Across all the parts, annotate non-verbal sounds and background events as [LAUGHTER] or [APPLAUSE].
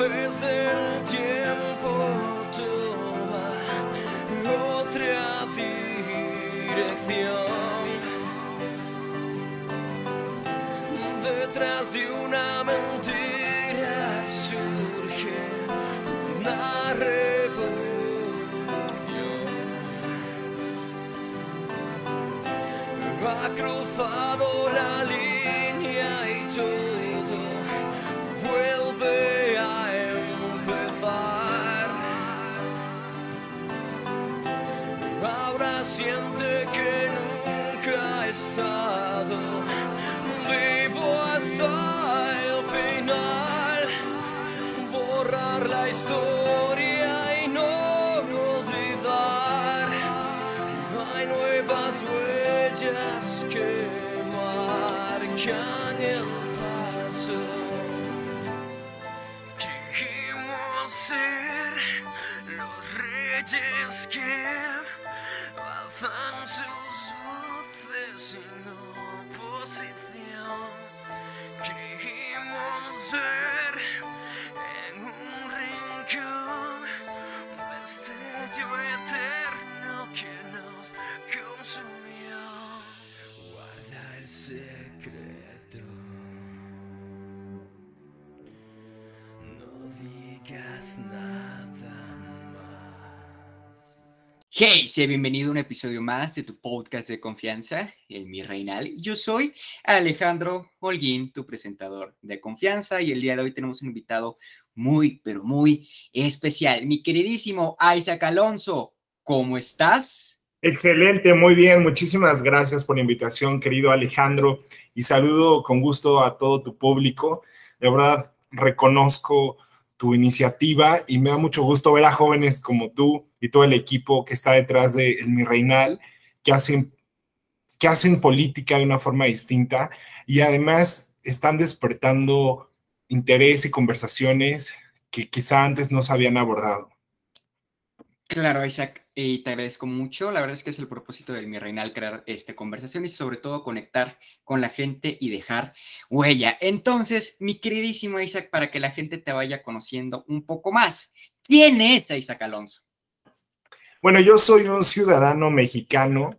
a través historia y no olvidar. Hay nuevas huellas que marcan el paso. Queremos ser los reyes que alzan Hey, sea bienvenido a un episodio más de tu podcast de confianza, el Mi Reinal. Yo soy Alejandro Holguín, tu presentador de confianza, y el día de hoy tenemos un invitado muy, pero muy especial, mi queridísimo Isaac Alonso. ¿Cómo estás? Excelente, muy bien. Muchísimas gracias por la invitación, querido Alejandro, y saludo con gusto a todo tu público. De verdad, reconozco tu iniciativa y me da mucho gusto ver a jóvenes como tú y todo el equipo que está detrás de El Mi Reinal, que hacen, que hacen política de una forma distinta y además están despertando interés y conversaciones que quizá antes no se habían abordado. Claro, Isaac, y te agradezco mucho. La verdad es que es el propósito del Mi Reinal crear esta conversación y sobre todo conectar con la gente y dejar huella. Entonces, mi queridísimo Isaac, para que la gente te vaya conociendo un poco más, ¿quién es Isaac Alonso? Bueno, yo soy un ciudadano mexicano,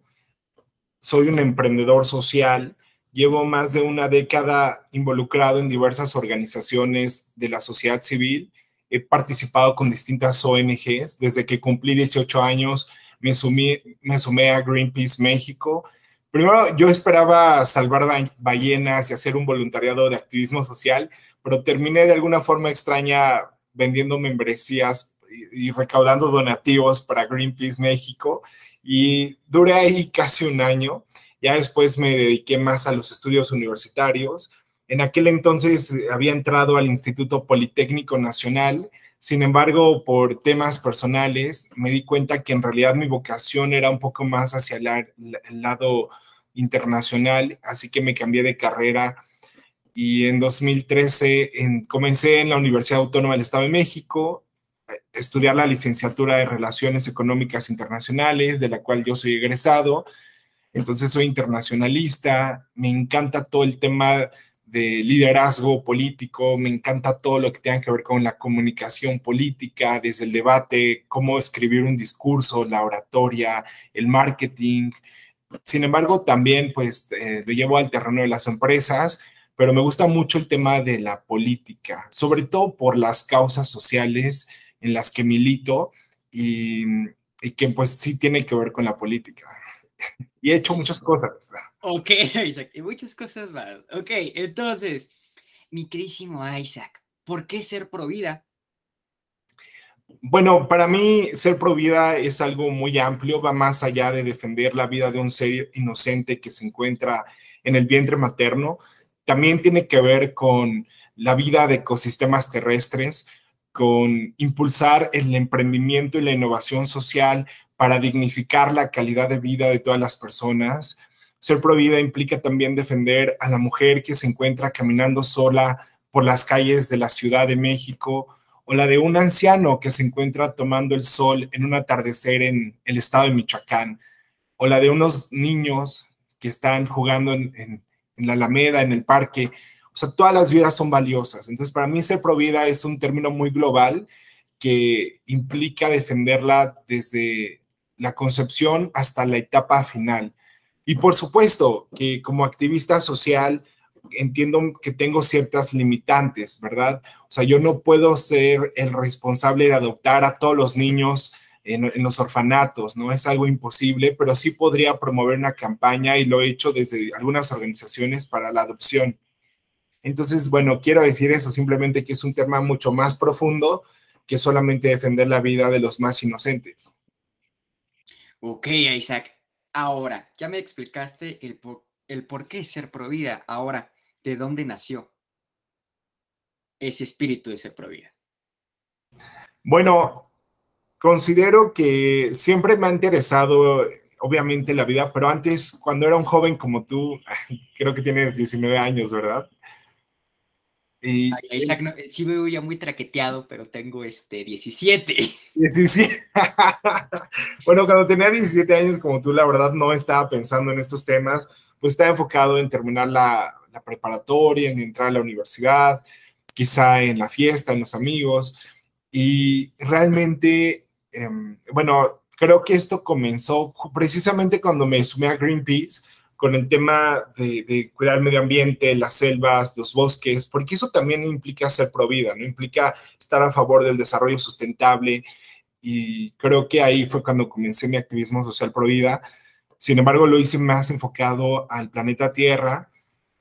soy un emprendedor social, llevo más de una década involucrado en diversas organizaciones de la sociedad civil, he participado con distintas ONGs, desde que cumplí 18 años me, sumí, me sumé a Greenpeace México. Primero yo esperaba salvar ba- ballenas y hacer un voluntariado de activismo social, pero terminé de alguna forma extraña vendiendo membresías y recaudando donativos para Greenpeace México y duré ahí casi un año. Ya después me dediqué más a los estudios universitarios. En aquel entonces eh, había entrado al Instituto Politécnico Nacional. Sin embargo, por temas personales, me di cuenta que en realidad mi vocación era un poco más hacia el, el lado internacional, así que me cambié de carrera y en 2013 en- comencé en la Universidad Autónoma del Estado de México a estudiar la licenciatura de Relaciones Económicas Internacionales, de la cual yo soy egresado. Entonces soy internacionalista, me encanta todo el tema de liderazgo político, me encanta todo lo que tenga que ver con la comunicación política, desde el debate, cómo escribir un discurso, la oratoria, el marketing. Sin embargo, también pues eh, lo llevo al terreno de las empresas, pero me gusta mucho el tema de la política, sobre todo por las causas sociales en las que milito y, y que pues sí tiene que ver con la política. Y he hecho muchas cosas. Ok, [LAUGHS] Isaac, muchas cosas más. Ok, entonces, mi queridísimo Isaac, ¿por qué ser pro vida? Bueno, para mí ser pro vida es algo muy amplio, va más allá de defender la vida de un ser inocente que se encuentra en el vientre materno. También tiene que ver con la vida de ecosistemas terrestres, con impulsar el emprendimiento y la innovación social para dignificar la calidad de vida de todas las personas. Ser pro vida implica también defender a la mujer que se encuentra caminando sola por las calles de la Ciudad de México o la de un anciano que se encuentra tomando el sol en un atardecer en el estado de Michoacán, o la de unos niños que están jugando en, en, en la Alameda, en el parque, O sea, todas las vidas son valiosas. Entonces, para mí ser pro vida es un término muy global que implica defenderla desde la concepción hasta la etapa final. Y por supuesto que como activista social entiendo que tengo ciertas limitantes, ¿verdad? O sea, yo no puedo ser el responsable de adoptar a todos los niños en, los orfanatos, ¿no? Es algo imposible, pero sí podría promover una campaña y lo he hecho desde algunas organizaciones para la adopción. Entonces, bueno, quiero decir eso, simplemente que es un tema mucho más profundo que solamente defender la vida de los más inocentes. Ok, Isaac. Ahora, ya me explicaste el por, el por qué ser pro vida. Ahora, ¿de dónde nació ese espíritu de ser pro vida? Bueno, Considero que siempre me ha interesado, obviamente, la vida, pero antes, cuando era un joven como tú, [LAUGHS] creo que tienes 19 años, ¿verdad? Y, Isaac, no, sí me ya muy traqueteado, pero tengo este 17. 17. [LAUGHS] [LAUGHS] bueno, cuando tenía 17 años como tú, la verdad no estaba pensando en estos temas, pues estaba enfocado en terminar la, la preparatoria, en entrar a la universidad, quizá en la fiesta, en los amigos. Y realmente Em, bueno, creo que esto comenzó precisamente cuando me sumé a Greenpeace con el tema de, cuidar el medio ambiente, las selvas, los bosques, porque eso también implica ser pro vida, ¿no? Implica estar a favor del desarrollo sustentable y creo que ahí fue cuando comencé mi activismo social pro vida. Sin embargo, lo hice más enfocado al planeta Tierra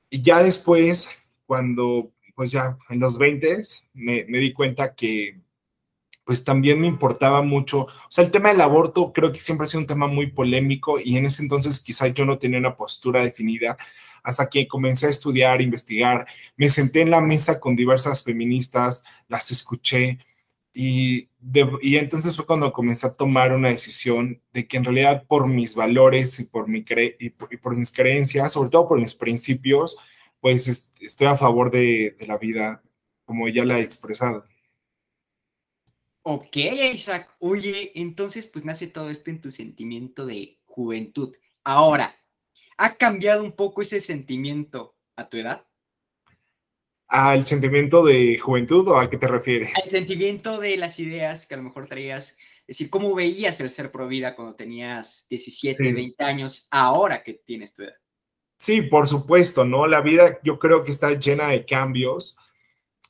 y ya después, cuando, pues ya en los 20, me, me di cuenta que pues también me importaba mucho, o sea, el tema del aborto creo que siempre ha sido un tema muy polémico y en ese entonces quizá yo no tenía una postura definida hasta que comencé a estudiar, investigar, me senté en la mesa con diversas feministas, las escuché y, y entonces fue cuando comencé a tomar una decisión de que en realidad por mis valores y por, mi cre y por, mis creencias, sobre todo por mis principios, pues estoy a favor de, de la vida como ya la he expresado. Ok, Isaac. Oye, entonces pues nace todo esto en tu sentimiento de juventud. Ahora, ¿ha cambiado un poco ese sentimiento a tu edad? ¿Al sentimiento de juventud o a qué te refieres? Al sentimiento de las ideas que a lo mejor traías, es decir, ¿cómo veías el ser pro vida cuando tenías 17, 20 años, ahora que tienes tu edad? Sí, por supuesto, ¿no? La vida yo creo que está llena de cambios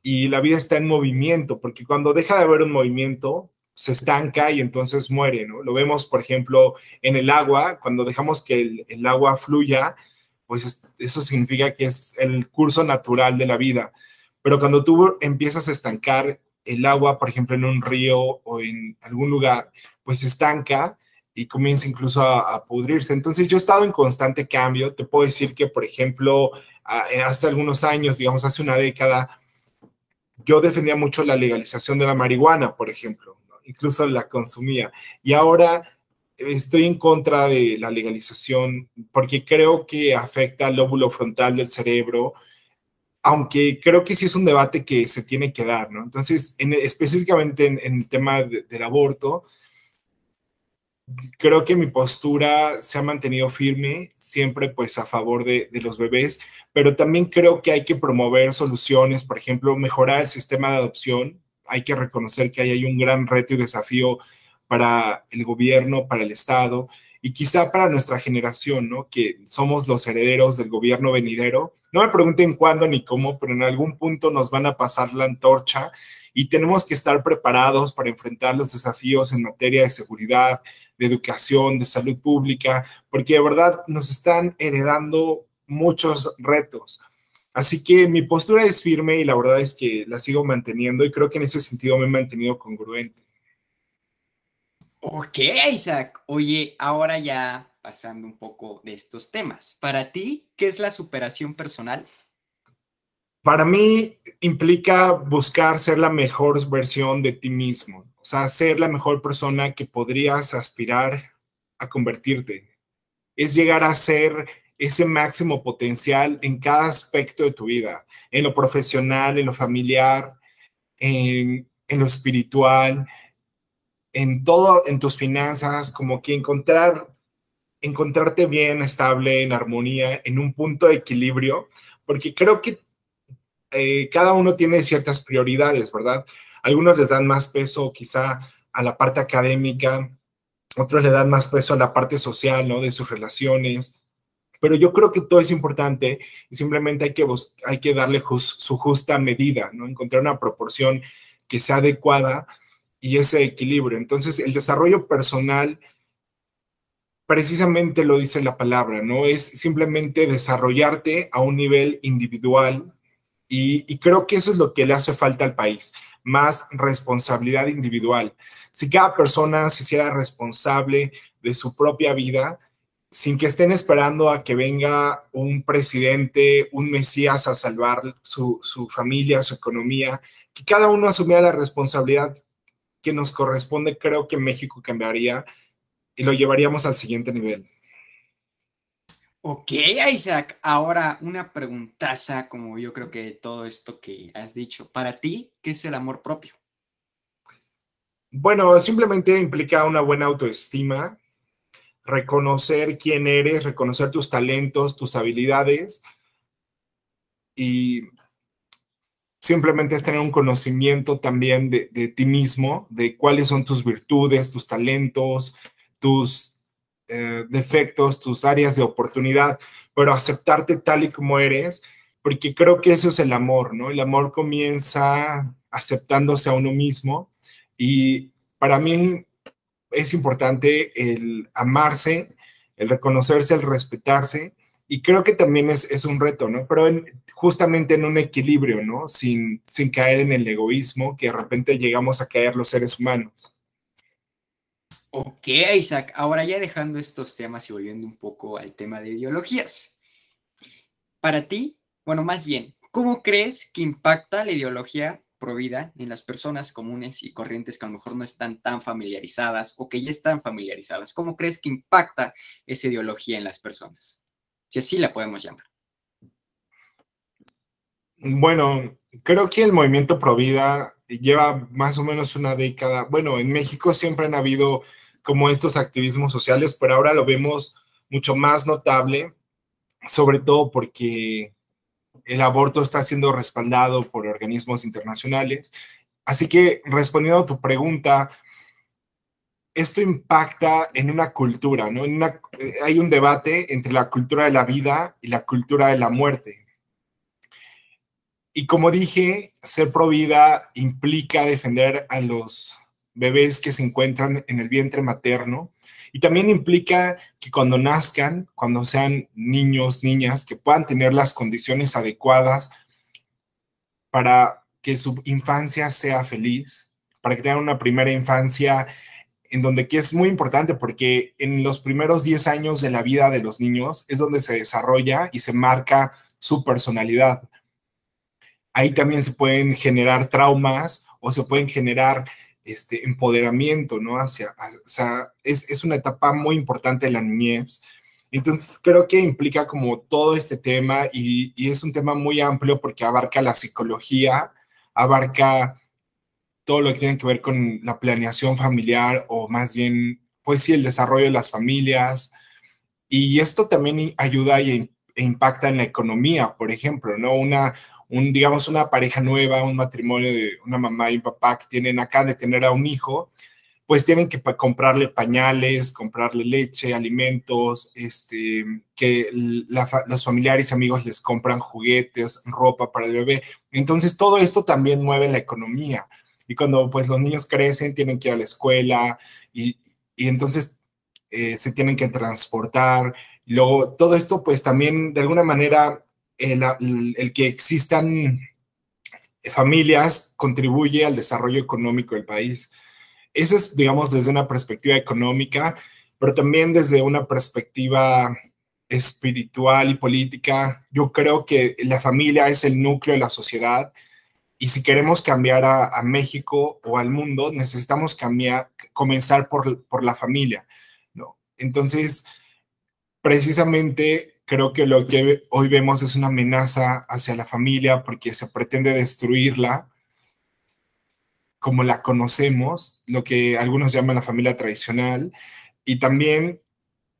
y la vida está en movimiento, porque cuando deja de haber un movimiento, se estanca y entonces muere, ¿no? Lo vemos, por ejemplo, en el agua, cuando dejamos que el, agua fluya, pues eso significa que es el curso natural de la vida. Pero cuando tú empiezas a estancar el agua, por ejemplo, en un río o en algún lugar, pues se estanca y comienza incluso a, a, pudrirse. Entonces yo he estado en constante cambio. Te puedo decir que, por ejemplo, hace algunos años, digamos, hace una década, yo defendía mucho la legalización de la marihuana, por ejemplo, incluso la consumía. Y ahora estoy en contra de la legalización porque creo que afecta al lóbulo frontal del cerebro, aunque creo que sí es un debate que se tiene que dar, ¿no? Entonces, específicamente en, el tema del aborto, creo que mi postura se ha mantenido firme, siempre pues a favor de, los bebés, pero también creo que hay que promover soluciones, por ejemplo, mejorar el sistema de adopción. Hay que reconocer que ahí hay un gran reto y desafío para el gobierno, para el Estado y quizá para nuestra generación, ¿no? Que somos los herederos del gobierno venidero. No me pregunten cuándo ni cómo, pero en algún punto nos van a pasar la antorcha y tenemos que estar preparados para enfrentar los desafíos en materia de seguridad, de educación, de salud pública, porque de verdad nos están heredando muchos retos. Así que mi postura es firme y la verdad es que la sigo manteniendo y creo que en ese sentido me he mantenido congruente. Ok, Isaac. Oye, ahora ya pasando un poco de estos temas. Para ti, ¿qué es la superación personal? Para mí implica buscar ser la mejor versión de ti mismo, sea, ser la mejor persona que podrías aspirar a convertirte. Es llegar a ser ese máximo potencial en cada aspecto de tu vida, en lo profesional, en lo familiar, en, lo espiritual, en todo, en tus finanzas, como que encontrar, encontrarte bien, estable, en armonía, en un punto de equilibrio, porque creo que eh, cada uno tiene ciertas prioridades, ¿verdad? Algunos les dan más peso quizá a la parte académica, otros le dan más peso a la parte social, ¿no? De sus relaciones. Pero yo creo que todo es importante y simplemente hay que, hay que darle su justa medida, ¿no? Encontrar una proporción que sea adecuada y ese equilibrio. Entonces, el desarrollo personal precisamente lo dice la palabra, ¿no? Es simplemente desarrollarte a un nivel individual y, creo que eso es lo que le hace falta al país, más responsabilidad individual. Si cada persona se hiciera responsable de su propia vida, sin que estén esperando a que venga un presidente, un mesías a salvar su, familia, su economía, que cada uno asumiera la responsabilidad que nos corresponde, creo que México cambiaría y lo llevaríamos al siguiente nivel. Ok, Isaac. Ahora una preguntaza, como yo creo que todo esto que has dicho. Para ti, ¿qué es el amor propio? Bueno, simplemente implica una buena autoestima, reconocer quién eres, reconocer tus talentos, tus habilidades y simplemente es tener un conocimiento también de, de ti mismo, de cuáles son tus virtudes, tus talentos, tus eh, defectos, tus áreas de oportunidad, pero aceptarte tal y como eres, porque creo que eso es el amor, ¿no? El amor comienza aceptándose a uno mismo y para mí es importante el amarse, el reconocerse, el respetarse y creo que también es, un reto, ¿no? Pero justamente en un equilibrio, ¿no? Sin, sin caer en el egoísmo que de repente llegamos a caer los seres humanos. Ok, Isaac, ahora ya dejando estos temas y volviendo un poco al tema de ideologías. Para ti, bueno, más bien, ¿cómo crees que impacta la ideología provida en las personas comunes y corrientes que a lo mejor no están tan familiarizadas o que ya están familiarizadas? ¿Cómo crees que impacta esa ideología en las personas? Si así la podemos llamar. Bueno, creo que el movimiento Provida lleva más o menos una década. Bueno, en México siempre han habido como estos activismos sociales, pero ahora lo vemos mucho más notable, sobre todo porque el aborto está siendo respaldado por organismos internacionales. Así que respondiendo a tu pregunta, esto impacta en una cultura, ¿no? hay un debate entre la cultura de la vida y la cultura de la muerte. Y como dije, ser pro vida implica defender a los bebés que se encuentran en el vientre materno y también implica que cuando nazcan, cuando sean niños, niñas, que puedan tener las condiciones adecuadas para que su infancia sea feliz, para que tengan una primera infancia en donde que es muy importante porque en los primeros 10 años de la vida de los niños es donde se desarrolla y se marca su personalidad. Ahí también se pueden generar traumas o se pueden generar este empoderamiento, ¿no? Hacia, o sea, es, una etapa muy importante de la niñez. Entonces, creo que implica como todo este tema y, es un tema muy amplio porque abarca la psicología, abarca todo lo que tiene que ver con la planeación familiar o más bien, pues sí, el desarrollo de las familias. Y esto también ayuda e impacta en la economía, por ejemplo, ¿no? Una, un, digamos, una pareja nueva, un matrimonio de una mamá y un papá que tienen acá de tener a un hijo, pues tienen que comprarle pañales, comprarle leche, alimentos, este, que los familiares y amigos les compran juguetes, ropa para el bebé. Entonces, todo esto también mueve la economía. Y cuando pues los niños crecen, tienen que ir a la escuela y, y entonces eh, se tienen que transportar. Luego, todo esto pues también de alguna manera el, que existan familias contribuye al desarrollo económico del país. Eso es, digamos, desde una perspectiva económica, pero también desde una perspectiva espiritual y política. Yo creo que la familia es el núcleo de la sociedad y si queremos cambiar a, México o al mundo, necesitamos cambiar, comenzar por, por la familia. ¿no? Entonces, precisamente creo que lo que hoy vemos es una amenaza hacia la familia porque se pretende destruirla como la conocemos, lo que algunos llaman la familia tradicional, y también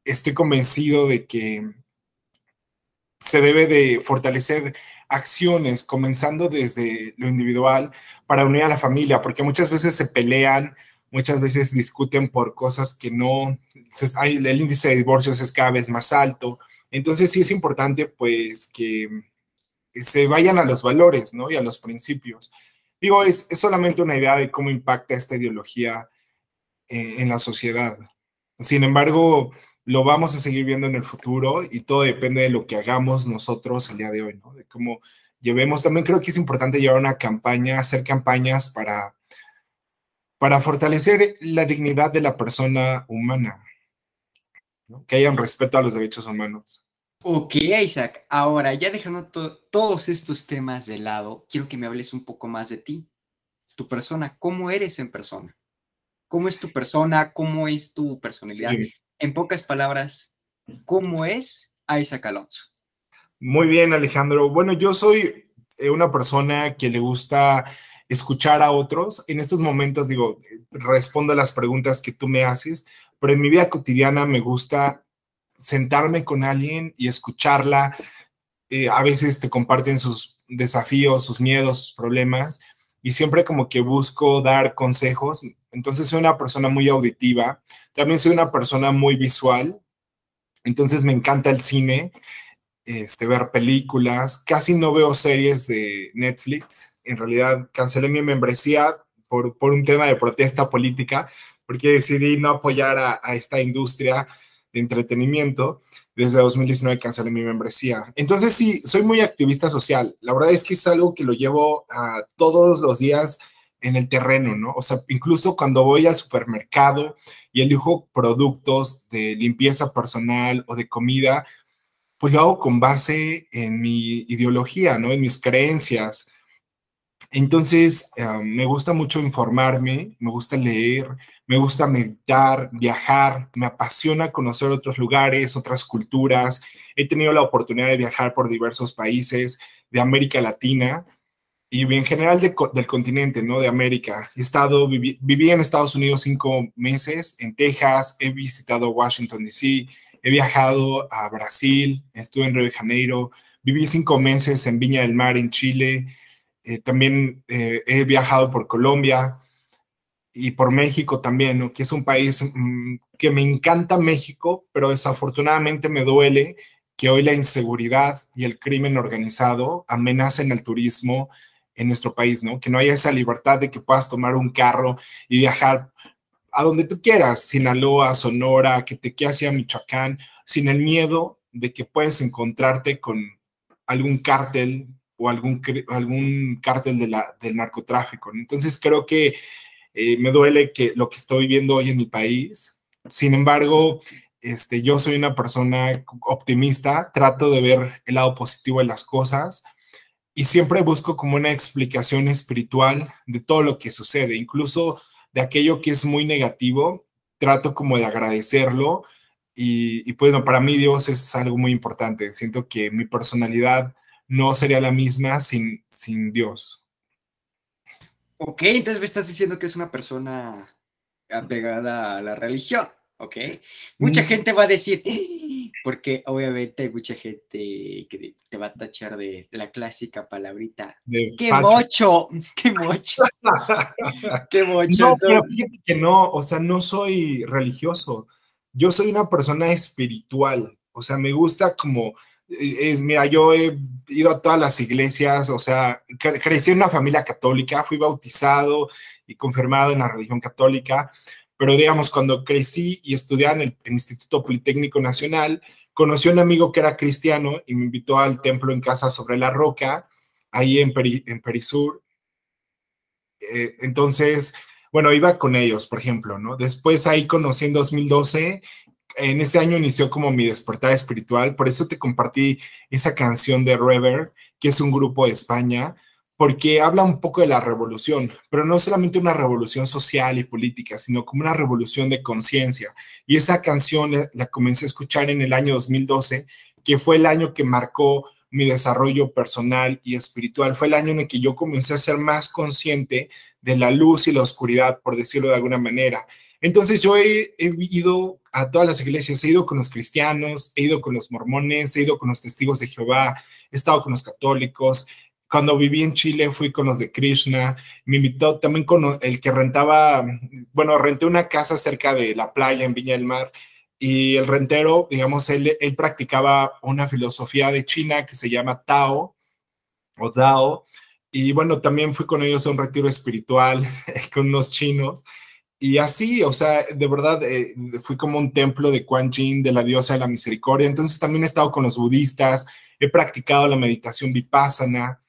estoy convencido de que se debe de fortalecer acciones, comenzando desde lo individual, para unir a la familia, porque muchas veces se pelean, muchas veces discuten por cosas que no, el índice de divorcios es cada vez más alto. Entonces sí es importante pues que se vayan a los valores, ¿no? Y a los principios. Digo, es, solamente una idea de cómo impacta esta ideología eh, en la sociedad. Sin embargo, lo vamos a seguir viendo en el futuro y todo depende de lo que hagamos nosotros el día de hoy, ¿no? De cómo llevemos. También creo que es importante llevar una campaña, hacer campañas para, para fortalecer la dignidad de la persona humana, que haya un respeto a los derechos humanos. Ok, Isaac. Ahora, ya dejando todos estos temas de lado, quiero que me hables un poco más de ti, tu persona, cómo eres en persona. ¿Cómo es tu persona? ¿Cómo es tu personalidad? en pocas palabras, ¿cómo es Isaac Alonso? Muy bien, Alejandro. Bueno, yo soy eh, una persona que le gusta escuchar a otros. En estos momentos, digo, respondo a las preguntas que tú me haces, pero en mi vida cotidiana me gusta sentarme con alguien y escucharla. Eh, a veces te comparten sus desafíos, sus miedos, sus problemas, y siempre como que busco dar consejos. Entonces soy una persona muy auditiva, también soy una persona muy visual, entonces me encanta el cine, este, ver películas, casi no veo series de Netflix, en realidad cancelé mi membresía por, por un tema de protesta política, porque decidí no apoyar a, a esta industria de entretenimiento. Desde 2019 cancelé mi membresía. Entonces sí, soy muy activista social. La verdad es que es algo que lo llevo todos los días en el terreno, ¿no? O sea, incluso cuando voy al supermercado y elijo productos de limpieza personal o de comida, pues lo hago con base en mi ideología, ¿no? En mis creencias. Entonces, eh, me gusta mucho informarme, me gusta leer, me gusta meditar, viajar, me apasiona conocer otros lugares, otras culturas. He tenido la oportunidad de viajar por diversos países de América Latina y en general del continente, ¿no? De América. He estado, viví, viví en Estados Unidos cinco meses, en Texas, he visitado Washington, D.C., he viajado a Brasil, estuve en Río de Janeiro, viví cinco meses en Viña del Mar, en Chile, eh, también eh, he viajado por Colombia, y por México también, que es un país mm, que me encanta México, pero desafortunadamente me duele que hoy la inseguridad y el crimen organizado amenacen el turismo en nuestro país, ¿no? Que no haya esa libertad de que puedas tomar un carro y viajar a donde tú quieras, Sinaloa, Sonora, que te quede hacia Michoacán, sin el miedo de que puedes encontrarte con algún cártel o algún, algún cártel de la, del narcotráfico. Entonces creo que eh, me duele que lo que estoy viviendo hoy en mi país. Sin embargo, este, yo soy una persona optimista, trato de ver el lado positivo de las cosas y siempre busco como una explicación espiritual de todo lo que sucede, incluso de aquello que es muy negativo, trato como de agradecerlo y, y pues para mí Dios es algo muy importante. Siento que mi personalidad no sería la misma sin, sin Dios. Ok, entonces me estás diciendo que es una persona apegada a la religión, ¿ok? Mucha mm. gente va a decir, porque obviamente hay mucha gente que te va a tachar de la clásica palabrita, [LAUGHS] ¡qué mocho! ¡Qué [LAUGHS] mocho! ¡Qué mocho! No, pero fíjate que no, o sea, no soy religioso, yo soy una persona espiritual, o sea, me gusta como es, mira, yo he ido a todas las iglesias, o sea, crecí en una familia católica, fui bautizado y confirmado en la religión católica, pero digamos, cuando crecí y estudiaba en el, Instituto Politécnico Nacional, conocí un amigo que era cristiano y me invitó al templo en casa sobre la roca, ahí en, en Perisur. Eh, entonces, bueno, iba con ellos, por ejemplo, ¿no? Después ahí conocí en 2012 en este año inició como mi despertar espiritual, por eso te compartí esa canción de Rever, que es un grupo de España, porque habla un poco de la revolución, pero no solamente una revolución social y política, sino como una revolución de conciencia. Y esa canción la, comencé a escuchar en el año 2012, que fue el año que marcó mi desarrollo personal y espiritual. Fue el año en el que yo comencé a ser más consciente de la luz y la oscuridad, por decirlo de alguna manera Entonces yo he, ido a todas las iglesias, he ido con los cristianos, he ido con los mormones, he ido con los testigos de Jehová, he estado con los católicos. Cuando viví en Chile fui con los de Krishna, me invitó también con el que rentaba, bueno, renté una casa cerca de la playa en Viña del Mar y el rentero, digamos, él, él practicaba una filosofía de China que se llama Tao o Dao. Y bueno, también fui con ellos a un retiro espiritual [LAUGHS] con unos chinos y así, o sea, de verdad, eh, fui como un templo de Quan Yin, de la diosa de la misericordia. Entonces también he estado con los budistas, he practicado la meditación vipassana.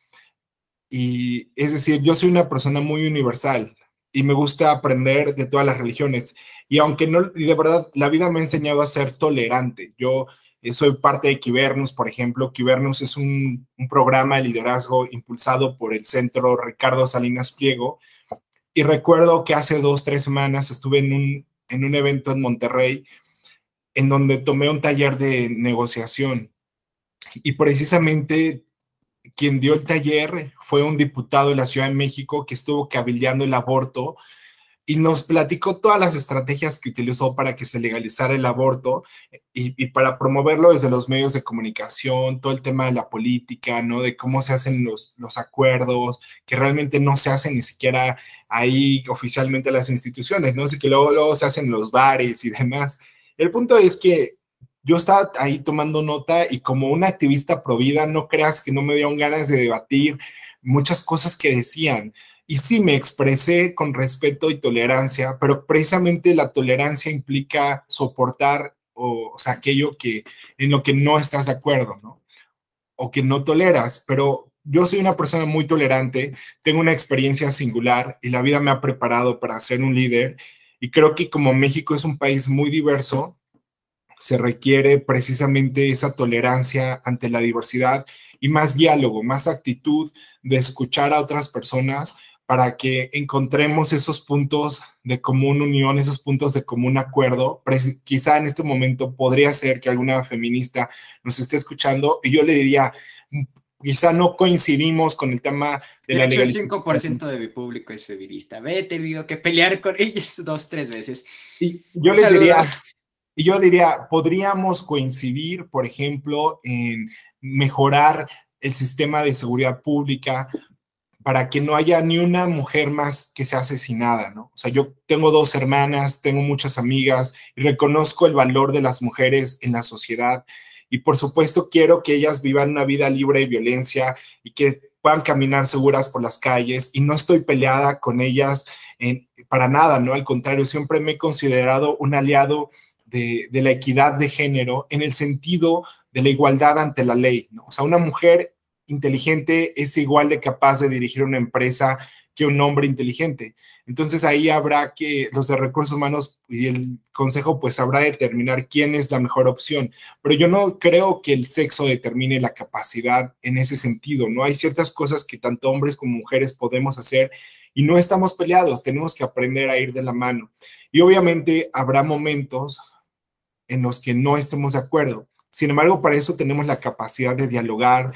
Y es decir, yo soy una persona muy universal y me gusta aprender de todas las religiones. Y aunque no, y de verdad, la vida me ha enseñado a ser tolerante. Yo eh, soy parte de Kibernus, por ejemplo. Kibernus es un, un programa de liderazgo impulsado por el Centro Ricardo Salinas Pliego y recuerdo que hace dos, tres semanas estuve en un, en un evento en Monterrey en donde tomé un taller de negociación. Y precisamente quien dio el taller fue un diputado de la Ciudad de México que estuvo cabildeando el aborto y nos platicó todas las estrategias que utilizó para que se legalizara el aborto y, para promoverlo desde los medios de comunicación, todo el tema de la política, ¿no? De cómo se hacen los, los acuerdos, que realmente no se hacen ni siquiera ahí oficialmente las instituciones, ¿no? Así que luego, luego se hacen los bares y demás. El punto es que yo estaba ahí tomando nota y como una activista pro vida, no creas que no me dieron ganas de debatir muchas cosas que decían y sí me expresé con respeto y tolerancia, pero precisamente la tolerancia implica soportar o, sea, aquello que en lo que no estás de acuerdo, ¿no? O que no toleras, pero yo soy una persona muy tolerante, tengo una experiencia singular y la vida me ha preparado para ser un líder y creo que como México es un país muy diverso, se requiere precisamente esa tolerancia ante la diversidad y más diálogo, más actitud de escuchar a otras personas para que encontremos esos puntos de común unión, esos puntos de común acuerdo. Quizá en este momento podría ser que alguna feminista nos esté escuchando y yo le diría, quizá no coincidimos con el tema de, la hecho, El 5% de mi público es feminista. Ve, he tenido que pelear con ellos dos, tres veces. Y yo les diría, y yo diría, podríamos coincidir, por ejemplo, en mejorar el sistema de seguridad pública, para que no haya ni una mujer más que sea asesinada, ¿no? O sea, yo tengo dos hermanas, tengo muchas amigas y reconozco el valor de las mujeres en la sociedad y por supuesto quiero que ellas vivan una vida libre de violencia y que puedan caminar seguras por las calles y no estoy peleada con ellas en, para nada, ¿no? Al contrario, siempre me he considerado un aliado de, de la equidad de género en el sentido de la igualdad ante la ley, ¿no? O sea, una mujer inteligente es igual de capaz de dirigir una empresa que un hombre inteligente. Entonces ahí habrá que los de recursos humanos y el consejo pues habrá de determinar quién es la mejor opción. Pero yo no creo que el sexo determine la capacidad en ese sentido, ¿no? Hay ciertas cosas que tanto hombres como mujeres podemos hacer y no estamos peleados, tenemos que aprender a ir de la mano. Y obviamente habrá momentos en los que no estemos de acuerdo. Sin embargo, para eso tenemos la capacidad de dialogar,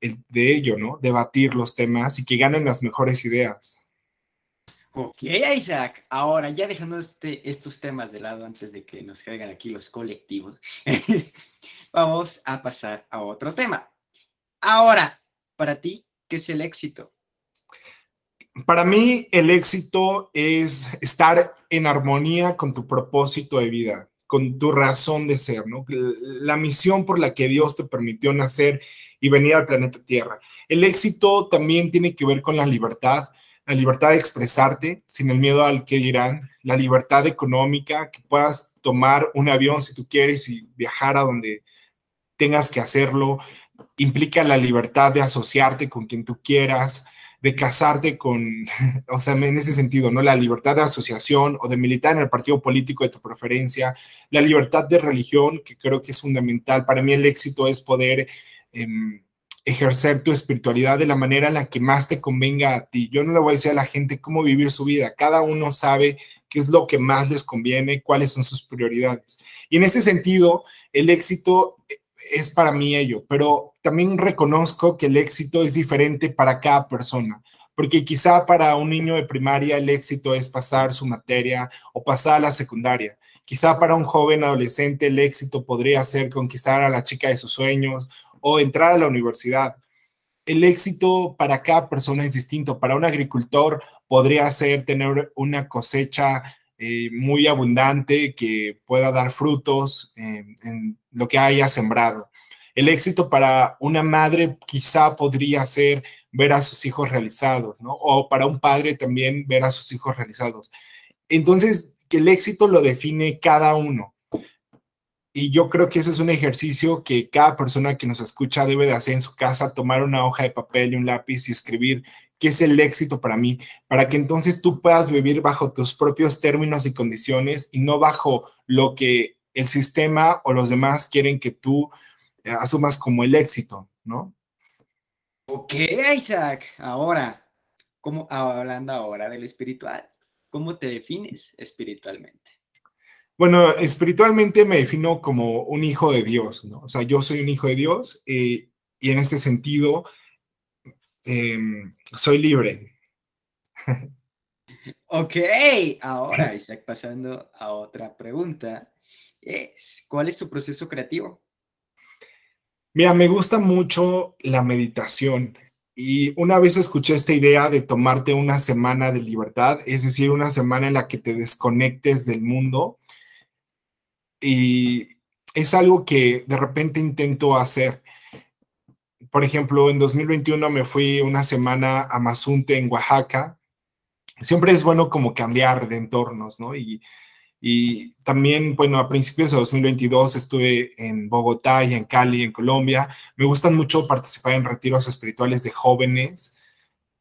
de ello, ¿no? Debatir los temas y que ganen las mejores ideas. Ok, Isaac. Ahora, ya dejando este, estos temas de lado antes de que nos caigan aquí los colectivos, [LAUGHS] vamos a pasar a otro tema. Ahora, para ti, ¿qué es el éxito? Para mí, el éxito es estar en armonía con tu propósito de vida, con tu razón de ser, ¿no? La misión por la que Dios te permitió nacer y venir al planeta Tierra. El éxito también tiene que ver con la libertad, la libertad de expresarte sin el miedo al que dirán, la libertad económica, que puedas tomar un avión si tú quieres y viajar a donde tengas que hacerlo, implica la libertad de asociarte con quien tú quieras, de casarte con, [LAUGHS] o sea, en ese sentido, ¿no? La libertad de asociación o de militar en el partido político de tu preferencia, la libertad de religión, que creo que es fundamental. Para mí el éxito es poder Em, ejercer tu espiritualidad de la manera en la que más te convenga a ti. Yo no le voy a decir a la gente cómo vivir su vida. Cada uno sabe qué es lo que más les conviene, cuáles son sus prioridades. Y en este sentido, el éxito es para mí ello, pero también reconozco que el éxito es diferente para cada persona. porque quizá para un niño de primaria el éxito es pasar su materia o pasar a la secundaria. Quizá para un joven adolescente el éxito podría ser conquistar a la chica de sus sueños o entrar a la universidad. El éxito para cada persona es distinto. Para un agricultor podría ser tener una cosecha eh, muy abundante que pueda dar frutos en, lo que haya sembrado. El éxito para una madre quizá podría ser ver a sus hijos realizados, ¿no? O para un padre también ver a sus hijos realizados. Entonces, que el éxito lo define cada uno. Y yo creo que ese es un ejercicio que cada persona que nos escucha debe de hacer en su casa, tomar una hoja de papel y un lápiz y escribir qué es el éxito para mí, para que entonces tú puedas vivir bajo tus propios términos y condiciones y no bajo lo que el sistema o los demás quieren que tú eh, asumas como el éxito, ¿no? Ok, Isaac. Ahora, ¿cómo, hablando ahora del espiritual, ¿cómo te defines espiritualmente? Bueno, espiritualmente me defino como un hijo de Dios, ¿no? O sea, yo soy un hijo de Dios eh, y en este sentido em, soy libre. ok, ahora, Isaac, pasando a otra pregunta, es, ¿cuál es tu proceso creativo? Mira, me gusta mucho la meditación y una vez escuché esta idea de tomarte una semana de libertad, es decir, una semana en la que te desconectes del mundo y es algo que de repente intento hacer. Por ejemplo, en 2021 me fui una semana a Mazunte en Oaxaca. Siempre es bueno como cambiar de entornos, ¿no? Y y también, bueno, a principios de 2022 estuve en Bogotá y en Cali, en Colombia. Me gustan mucho participar en retiros espirituales de jóvenes,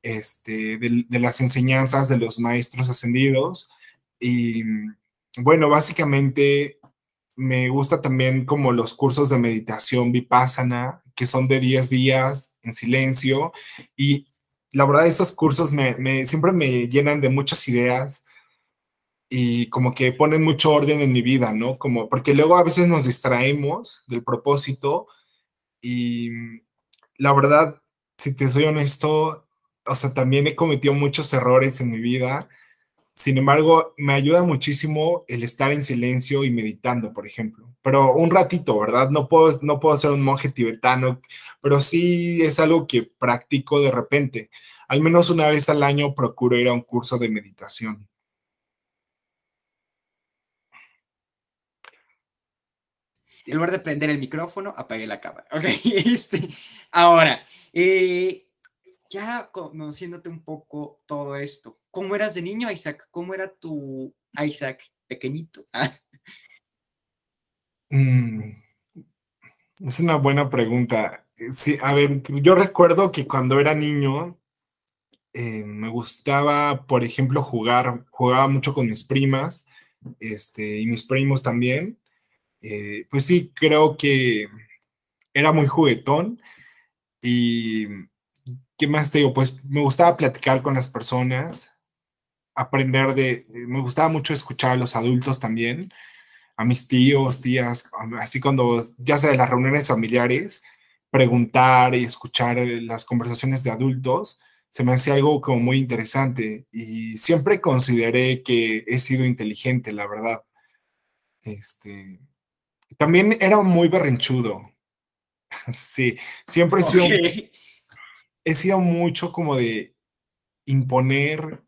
este, de, de las enseñanzas de los maestros ascendidos. Y bueno, básicamente me gusta también como los cursos de meditación vipassana, que son de 10 días en silencio. Y la verdad, estos cursos me, siempre me llenan de muchas ideas y como que ponen mucho orden en mi vida, ¿no? Como, porque luego a veces nos distraemos del propósito y la verdad, si te soy honesto, o sea, también he cometido muchos errores en mi vida. Sin embargo, me ayuda muchísimo el estar en silencio y meditando, por ejemplo. Pero un ratito, ¿verdad? No puedo, no puedo ser un monje tibetano, pero sí es algo que practico de repente. Al menos una vez al año procuro ir a un curso de meditación. en lugar de prender el micrófono, apagué la cámara. Ok, [LAUGHS] este, ahora, eh, ya conociéndote un poco todo esto, ¿cómo eras de niño, Isaac? ¿Cómo era tu Isaac pequeñito? [LAUGHS] Mm, es una buena pregunta. Sí, a ver, yo recuerdo que cuando era niño eh, me gustaba, por ejemplo, jugar, jugaba mucho con mis primas este, y mis primos también. Eh, pues sí, creo que era muy juguetón y ¿qué más te digo? Pues me gustaba platicar con las personas, aprender de, me gustaba mucho escuchar a los adultos también, a mis tíos, tías, así cuando, ya sea de las reuniones familiares, preguntar y escuchar las conversaciones de adultos, se me hacía algo como muy interesante y siempre consideré que he sido inteligente, la verdad. Este, también era muy berrinchudo. [LAUGHS] sí, siempre he sido, he sido mucho como de imponer.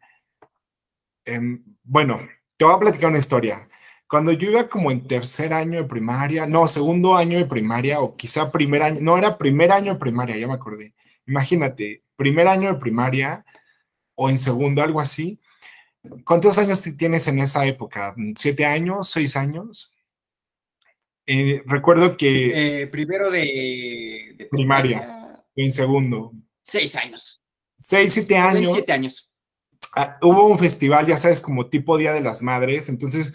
Em, bueno, te voy a platicar una historia. Cuando yo iba como en tercer año de primaria, no, segundo año de primaria, o quizá primer año, no, era primer año de primaria, ya me acordé. Imagínate, primer año de primaria o en segundo, algo así. ¿Cuántos años tienes en esa época? ¿Siete años? ¿Seis años? Eh, recuerdo que... Eh, primero de, primaria, en segundo. Seis años. Seis, siete años. Seis, siete años. Ah, hubo un festival, ya sabes, como tipo Día de las Madres, entonces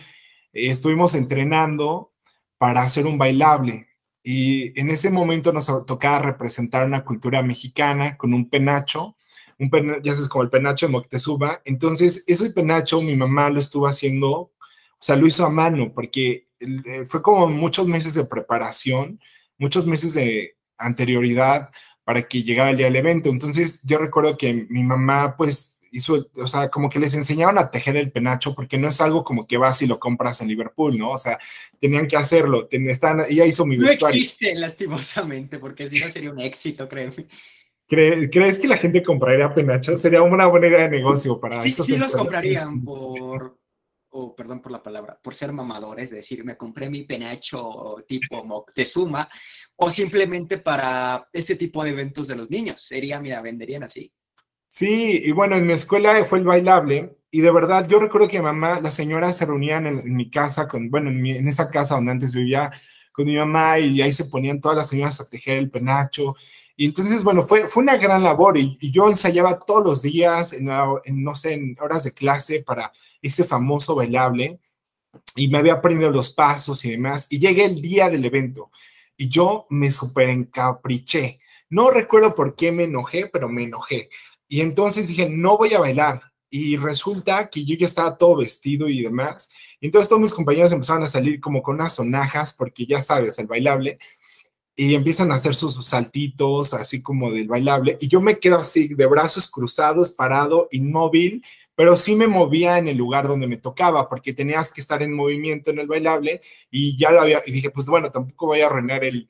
eh, estuvimos entrenando para hacer un bailable y en ese momento nos tocaba representar una cultura mexicana con un penacho, un ya sabes, como el penacho de Moctezuma. Entonces, ese penacho mi mamá lo estuvo haciendo, o sea, lo hizo a mano, porque eh, fue como muchos meses de preparación, muchos meses de anterioridad para que llegara el día del evento. Entonces yo recuerdo que mi mamá pues hizo, o sea, como que les enseñaron a tejer el penacho porque no es algo como que vas y lo compras en Liverpool, ¿no? O sea, tenían que hacerlo. Ten, están, ella hizo mi No vestuario. existe, lastimosamente, porque si no sería un éxito, créeme. ¿Cre- ¿Crees que la gente compraría penachos? Sería una buena idea de negocio para Sí, esos sí los comprarían por, o perdón por la palabra, por ser mamadores, es decir, me compré mi penacho tipo Moctezuma, o simplemente para este tipo de eventos de los niños. Sería, mira, venderían así. Sí, y bueno, en mi escuela fue el bailable y de verdad yo recuerdo que mamá, las señoras se reunían en, mi casa, con, bueno, en, en esa casa donde antes vivía con mi mamá y ahí se ponían todas las señoras a tejer el penacho. Y entonces, bueno, fue, fue una gran labor y, yo ensayaba todos los días, en, en, no sé, en horas de clase para ese famoso bailable y me había aprendido los pasos y demás. Y llegué el día del evento y yo me súper encapriché. No recuerdo por qué me enojé, pero me enojé. Y entonces dije, no voy a bailar. Y resulta que yo ya estaba todo vestido y demás. Entonces todos mis compañeros empezaron a salir como con unas sonajas, porque ya sabes, el bailable. Y empiezan a hacer sus saltitos, así como del bailable. Y yo me quedo así, de brazos cruzados, parado, inmóvil, pero sí me movía en el lugar donde me tocaba, porque tenías que estar en movimiento en el bailable. Y ya lo había, y dije, pues bueno, tampoco voy a arruinar el,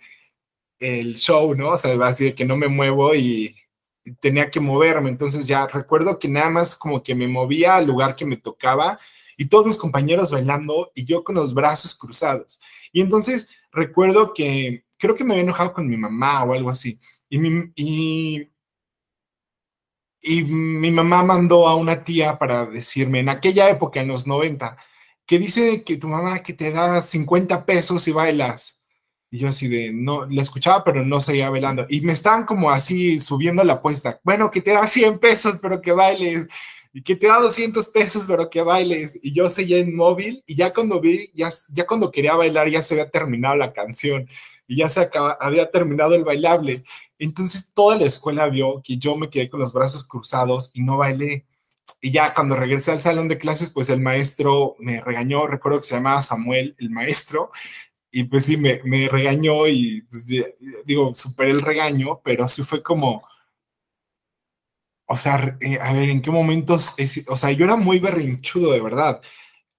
el show, ¿no? O sea, así de que no me muevo y tenía que moverme. Entonces ya recuerdo que nada más como que me movía al lugar que me tocaba y todos mis compañeros bailando y yo con los brazos cruzados. Y entonces recuerdo que creo que me había enojado con mi mamá o algo así. Y mi, y, y mi mamá mandó a una tía para decirme, en aquella época, en los 90, que dice que tu mamá que te da 50 pesos y bailas. Y yo así de, no, la escuchaba, pero no seguía bailando. Y me estaban como así subiendo la apuesta. Bueno, que te da 100 pesos, pero que bailes. Y que te da 200 pesos, pero que bailes. Y yo seguía inmóvil. Y ya cuando vi, ya, ya cuando quería bailar, ya se había terminado la canción. Y ya se acaba, había terminado el bailable. Entonces toda la escuela vio que yo me quedé con los brazos cruzados y no bailé. Y ya cuando regresé al salón de clases, pues el maestro me regañó. Recuerdo que se llamaba Samuel, el maestro y pues sí, me, me regañó y pues, digo, superé el regaño, pero sí fue como, o sea, eh, a ver, ¿en qué momentos? Es, o sea, yo era muy berrinchudo, de verdad.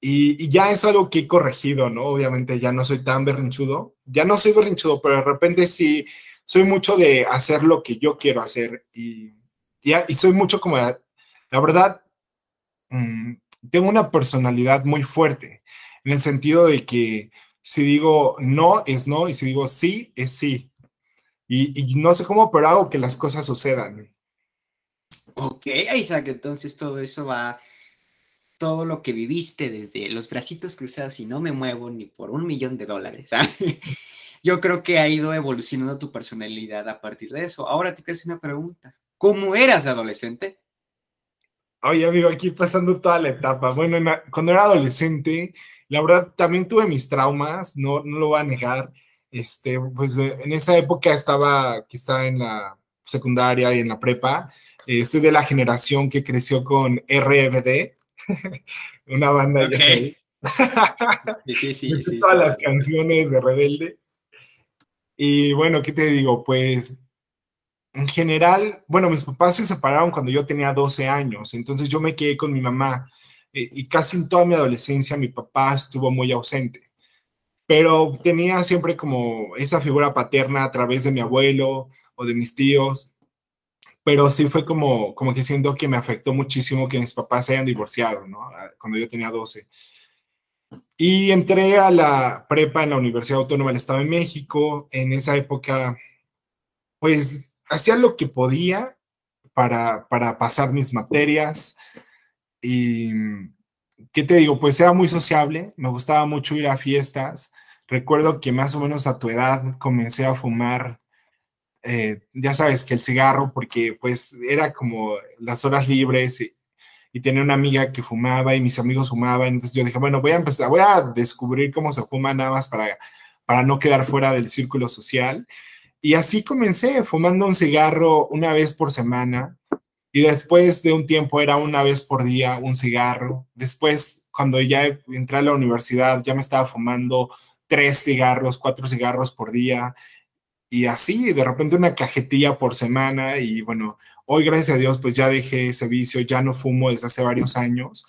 Y, y, ya es algo que he corregido, ¿no? Obviamente ya no soy tan berrinchudo, ya no soy berrinchudo, pero de repente sí, soy mucho de hacer lo que yo quiero hacer y, y, y soy mucho como, la, verdad, mmm, tengo una personalidad muy fuerte, en el sentido de que si digo no, es no, y si digo sí, es sí. Y, y, no sé cómo, pero hago que las cosas sucedan. Ok, Isaac, entonces todo eso va, todo lo que viviste desde los bracitos cruzados y no me muevo ni por un millón de dólares. ¿eh? [LAUGHS] Yo creo que ha ido evolucionando tu personalidad a partir de eso. Ahora te quiero hacer una pregunta. ¿Cómo eras adolescente? Oye, amigo, aquí pasando toda la etapa. Bueno, cuando era adolescente, la verdad, también tuve mis traumas, no, no lo voy a negar. Este, pues en esa época estaba quizá en la secundaria y en la prepa. Eh, soy de la generación que creció con RBD, [LAUGHS] una banda, okay. ya. Sí, sí, sí, [LAUGHS] sí, todas las canciones de Rebelde. Y bueno, ¿qué te digo? Pues en general, bueno, mis papás se separaron cuando yo tenía 12 años, entonces yo me quedé con mi mamá y casi en toda mi adolescencia mi papá estuvo muy ausente, pero tenía siempre como esa figura paterna a través de mi abuelo o de mis tíos, pero sí fue como, como que siento que me afectó muchísimo que mis papás se hayan divorciado, ¿no? Cuando yo tenía 12. Y entré a la prepa en la Universidad Autónoma del Estado de México. En esa época, pues hacía lo que podía para, para pasar mis materias. Y, ¿qué te digo? Pues era muy sociable, me gustaba mucho ir a fiestas. Recuerdo que más o menos a tu edad comencé a fumar, eh, ya sabes que el cigarro, porque pues era como las horas libres y, y, tenía una amiga que fumaba y mis amigos fumaban. Entonces yo dije, bueno, voy a empezar, voy a descubrir cómo se fuma nada más para, para no quedar fuera del círculo social. Y así comencé, fumando un cigarro una vez por semana. Y después de un tiempo era una vez por día un cigarro. Después, cuando ya entré a la universidad, ya me estaba fumando tres cigarros, cuatro cigarros por día. y así, de repente una cajetilla por semana y bueno, hoy gracias a Dios pues ya dejé ese vicio, ya no fumo desde hace varios años,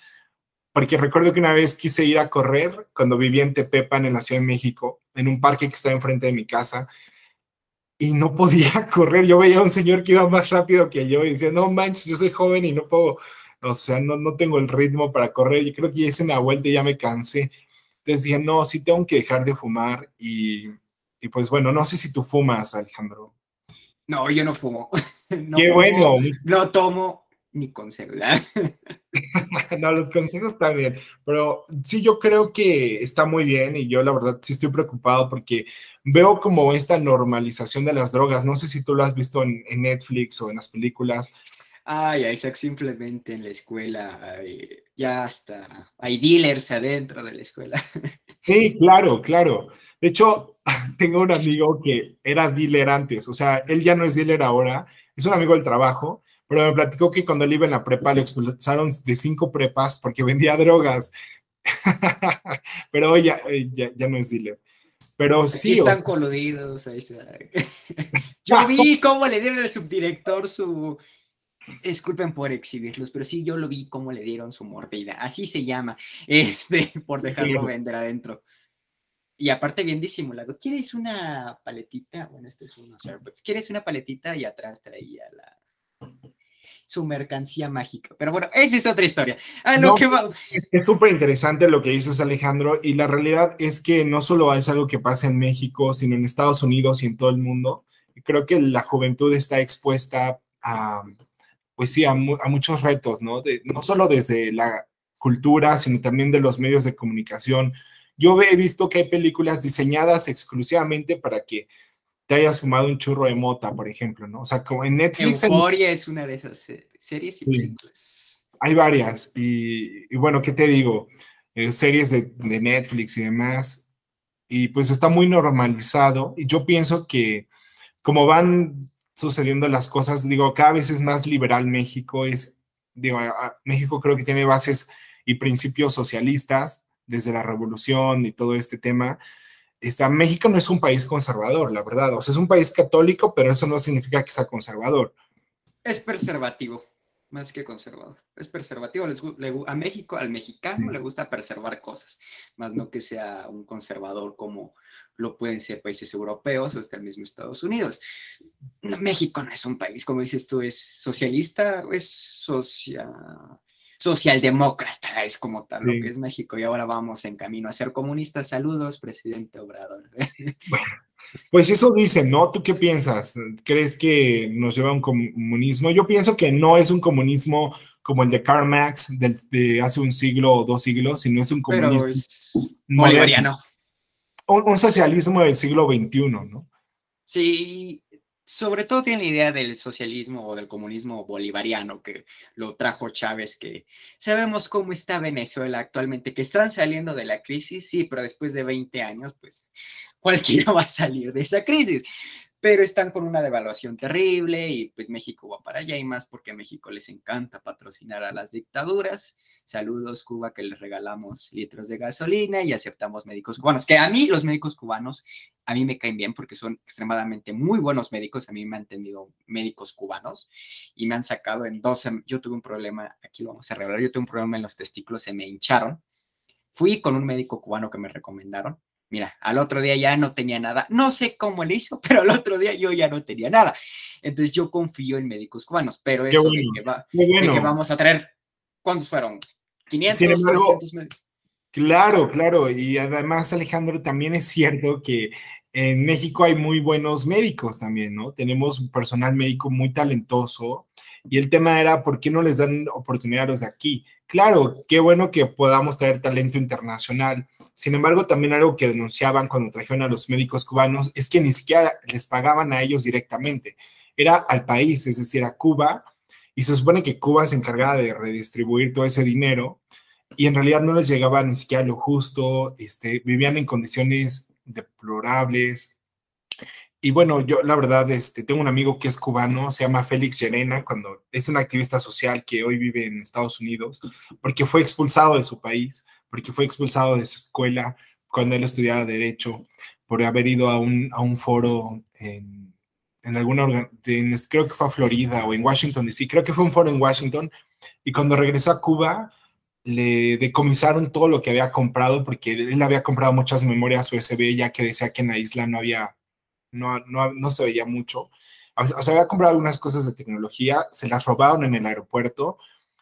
porque recuerdo que una vez quise ir a correr cuando vivía en Tepepan, en la Ciudad de México, en un parque que estaba enfrente de mi casa, y no podía [LAUGHS] correr. Yo veía a un señor que iba más rápido que yo y decía, no manches, yo soy joven y no puedo, o sea, no, no tengo el ritmo para correr. Y creo que hice una vuelta y ya me cansé. Entonces dije, no, sí tengo que dejar de fumar. Y, y pues bueno, no sé si tú fumas, Alejandro. No, yo no fumo. [LAUGHS] No Qué fumo, bueno. No tomo ni con celular. [LAUGHS] [LAUGHS] No, los consejos están bien, pero sí, yo creo que está muy bien y yo la verdad sí estoy preocupado porque veo como esta normalización de las drogas. No sé si tú lo has visto en, en Netflix o en las películas. Ay, Isaac, simplemente en la escuela ya hasta hay dealers adentro de la escuela. [LAUGHS] Sí, claro, claro. De hecho, tengo un amigo que era dealer antes, o sea, él ya no es dealer ahora, es un amigo del trabajo, pero me platicó que cuando él iba en la prepa le expulsaron de cinco prepas porque vendía drogas. [LAUGHS] Pero hoy ya, eh, ya, ya no es dealer. Pero Aquí sí, o están sea, coludidos. [LAUGHS] Yo vi cómo le dieron al subdirector su. Disculpen por exhibirlos, pero sí, yo lo vi cómo le dieron su mordida. Así se llama, [LAUGHS] este, por dejarlo Sí. vender adentro. Y aparte, bien disimulado. ¿Quieres una paletita? Bueno, este es uno Starbucks. ¿Quieres una paletita? Y atrás traía la su mercancía mágica. Pero bueno, esa es otra historia. No, No, que va. Es súper interesante lo que dices, Alejandro, y la realidad es que no solo es algo que pasa en México, sino en Estados Unidos y en todo el mundo. Creo que la juventud está expuesta a, pues sí, a, mu- a muchos retos, ¿no? De- no solo desde la cultura, sino también de los medios de comunicación. Yo he visto que hay películas diseñadas exclusivamente para que te hayas fumado un churro de mota, por ejemplo, ¿no? O sea, como en Netflix hay- Euforia es una de esas se- series y Sí. películas. hay varias. Y, y bueno, ¿qué te digo? Eh, series de, de Netflix y demás. Y pues está muy normalizado. Y yo pienso que como van sucediendo las cosas, digo, cada vez es más liberal México. Es, digo, México creo que tiene bases y principios socialistas desde la revolución y todo este tema. Está, México no es un país conservador, la verdad. O sea, es un país católico, pero eso no significa que sea conservador. Es preservativo, más que conservador. Es preservativo. a México, al mexicano le gusta preservar cosas, más no que sea un conservador como lo pueden ser países europeos o hasta el mismo Estados Unidos. No, México no es un país, como dices tú, es socialista, es socia- socialdemócrata, es como tal Sí. lo que es México. Y ahora vamos en camino a ser comunistas. Saludos, presidente Obrador. [LAUGHS] Pues eso dicen, ¿no? ¿Tú qué piensas? ¿Crees que nos lleva a un comunismo? Yo pienso que no es un comunismo como el de Karl Marx del- de hace un siglo o dos siglos, sino es un comunismo es bolivariano. un, un socialismo del siglo XXI, ¿no? Sí, sobre todo tiene la idea del socialismo o del comunismo bolivariano que lo trajo Chávez, que sabemos cómo está Venezuela actualmente, que están saliendo de la crisis, sí, pero después de 20 años, pues cualquiera [LAUGHS] va a salir de esa crisis, pero están con una devaluación terrible y pues México va para allá y más porque a México les encanta patrocinar a las dictaduras. Saludos Cuba que les regalamos litros de gasolina y aceptamos médicos cubanos, que a mí los médicos cubanos a mí me caen bien porque son extremadamente muy buenos médicos. A mí me han tenido médicos cubanos y me han sacado en dos. sem- Yo tuve un problema, aquí lo vamos a revelar. Yo tuve un problema en los testículos, se me hincharon. Fui con un médico cubano que me recomendaron. Mira, al otro día ya no tenía nada. No sé cómo le hizo, [LAUGHS] pero al otro día yo ya no tenía nada. Entonces yo confío en médicos cubanos, pero eso de bueno. que, va, de que vamos a traer, ¿cuántos fueron? 500, Sin embargo, 300 médicos. Claro, claro. Y además, Alejandro, también es cierto que en México hay muy buenos médicos también, ¿no? Tenemos un personal médico muy talentoso. Y el tema era, ¿por qué no les dan oportunidad a los de aquí? Claro, qué bueno que podamos traer talento internacional. Sin embargo, también algo que denunciaban cuando trajeron a los médicos cubanos es que ni siquiera les pagaban a ellos directamente. Era al país, es decir, a Cuba. Y se supone que Cuba se encargaba de redistribuir todo ese dinero y en realidad no les llegaba ni siquiera lo justo, este, vivían en condiciones deplorables. Y bueno, yo la verdad, este, tengo un amigo que es cubano, se llama Félix Llerena, cuando es un activista social que hoy vive en Estados Unidos, porque fue expulsado de su país, porque fue expulsado de su escuela cuando él estudiaba derecho, por haber ido a un, a un foro en, en alguna, creo que fue a Florida o en Washington DC, creo que fue un foro en Washington, y cuando regresó a Cuba, le decomisaron todo lo que había comprado porque él había comprado muchas memorias USB ya que decía que en la isla no había, no, no, no se veía mucho. O sea, había comprado algunas cosas de tecnología, se las robaron en el aeropuerto,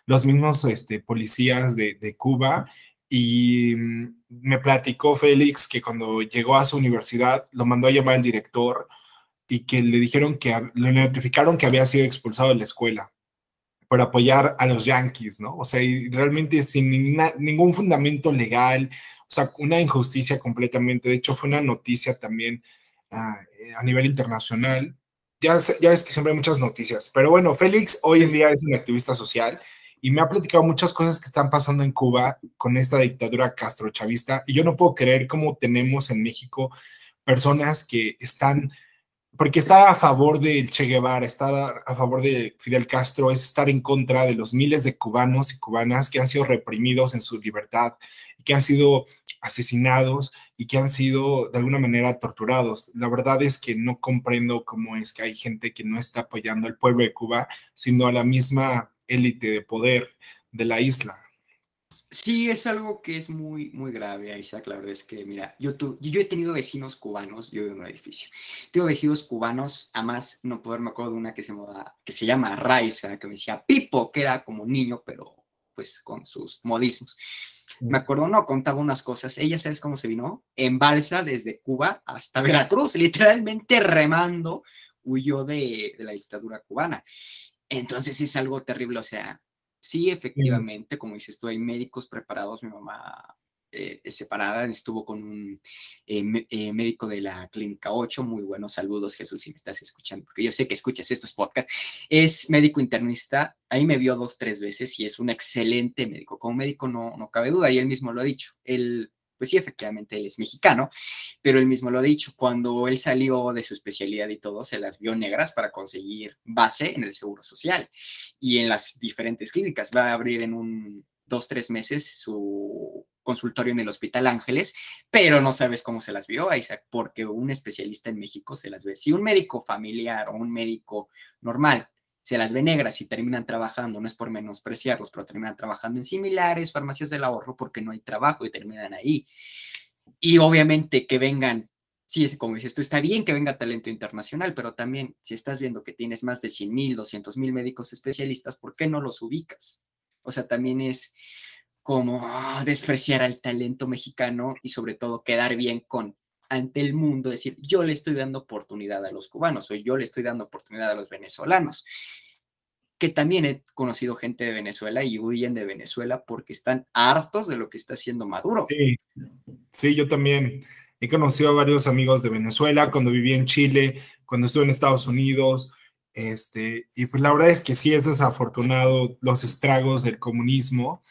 los mismos este, policías de, de Cuba, y mm, me platicó Félix que cuando llegó a su universidad lo mandó a llamar el director y que le dijeron que le notificaron que había sido expulsado de la escuela por apoyar a los Yankees, ¿no? O sea, y realmente sin ningún fundamento legal, o sea, una injusticia completamente. De hecho, fue una noticia también ah, a nivel internacional. Ya, ya ves que siempre hay muchas noticias, pero bueno, Félix hoy en día es un activista social y me ha platicado muchas cosas que están pasando en Cuba con esta dictadura castrochavista y yo no puedo creer cómo tenemos en México personas que están porque estar a favor del Che Guevara, estar a favor de Fidel Castro es estar en contra de los miles de cubanos y cubanas que han sido reprimidos en su libertad, que han sido asesinados y que han sido de alguna manera torturados. La verdad es que no comprendo cómo es que hay gente que no está apoyando al pueblo de Cuba, sino a la misma élite de poder de la isla. Sí, es algo que es muy, muy grave, Isaac. La verdad es que, mira, yo, yo he tenido vecinos cubanos, yo vivo en un edificio. Tengo vecinos cubanos, además no poder me acuerdo de una que se, llama, que se llama Raiza, que me decía Pipo, que era como niño, pero pues con sus modismos. Me acuerdo, no, contaba unas cosas. Ella, ¿sabes cómo se vino? En balsa desde Cuba hasta [LAUGHS] Veracruz, literalmente remando, huyó de, de la dictadura cubana. Entonces es algo terrible, o sea, Sí, efectivamente, como dices tú, hay médicos preparados. Mi mamá eh, es separada, estuvo con un eh, eh, médico de la Clínica 8. Muy buenos saludos, Jesús, si me estás escuchando, porque yo sé que escuchas estos podcasts. Es médico internista, ahí me vio dos, tres veces y es un excelente médico. Como médico no, no cabe duda, y él mismo lo ha dicho. Él pues sí, efectivamente él es mexicano, pero él mismo lo ha dicho, cuando él salió de su especialidad y todo, se las vio negras para conseguir base en el Seguro Social y en las diferentes clínicas. Va a abrir en un dos, tres meses su consultorio en el Hospital Ángeles, pero no sabes cómo se las vio, Isaac, porque un especialista en México se las ve. Si un médico familiar o un médico normal se las ve negras y terminan trabajando, no es por menospreciarlos, pero terminan trabajando en similares farmacias del ahorro porque no hay trabajo y terminan ahí. Y obviamente que vengan, sí, como dices tú, está bien que venga talento internacional, pero también si estás viendo que tienes más de 100 mil, 200 mil médicos especialistas, ¿por qué no los ubicas? O sea, también es como ah, despreciar al talento mexicano y sobre todo quedar bien con ante el mundo, decir, yo le estoy dando oportunidad a los cubanos o yo le estoy dando oportunidad a los venezolanos. Que también he conocido gente de Venezuela y huyen de Venezuela porque están hartos de lo que está haciendo Maduro. Sí, sí, yo también he conocido a varios amigos de Venezuela cuando viví en Chile, cuando estuve en Estados Unidos. Este, y pues la verdad es que sí es desafortunado los estragos del comunismo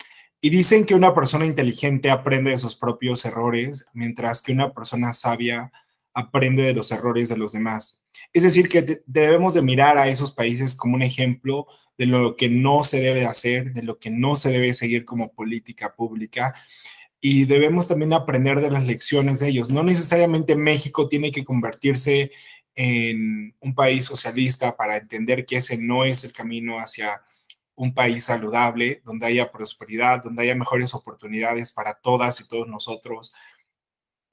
y dicen que una persona inteligente aprende de sus propios errores, mientras que una persona sabia aprende de los errores de los demás. Es decir, que debemos de mirar a esos países como un ejemplo de lo que no se debe hacer, de lo que no se debe seguir como política pública. Y debemos también aprender de las lecciones de ellos. No necesariamente México tiene que convertirse en un país socialista para entender que ese no es el camino hacia un país saludable, donde haya prosperidad, donde haya mejores oportunidades para todas y todos nosotros,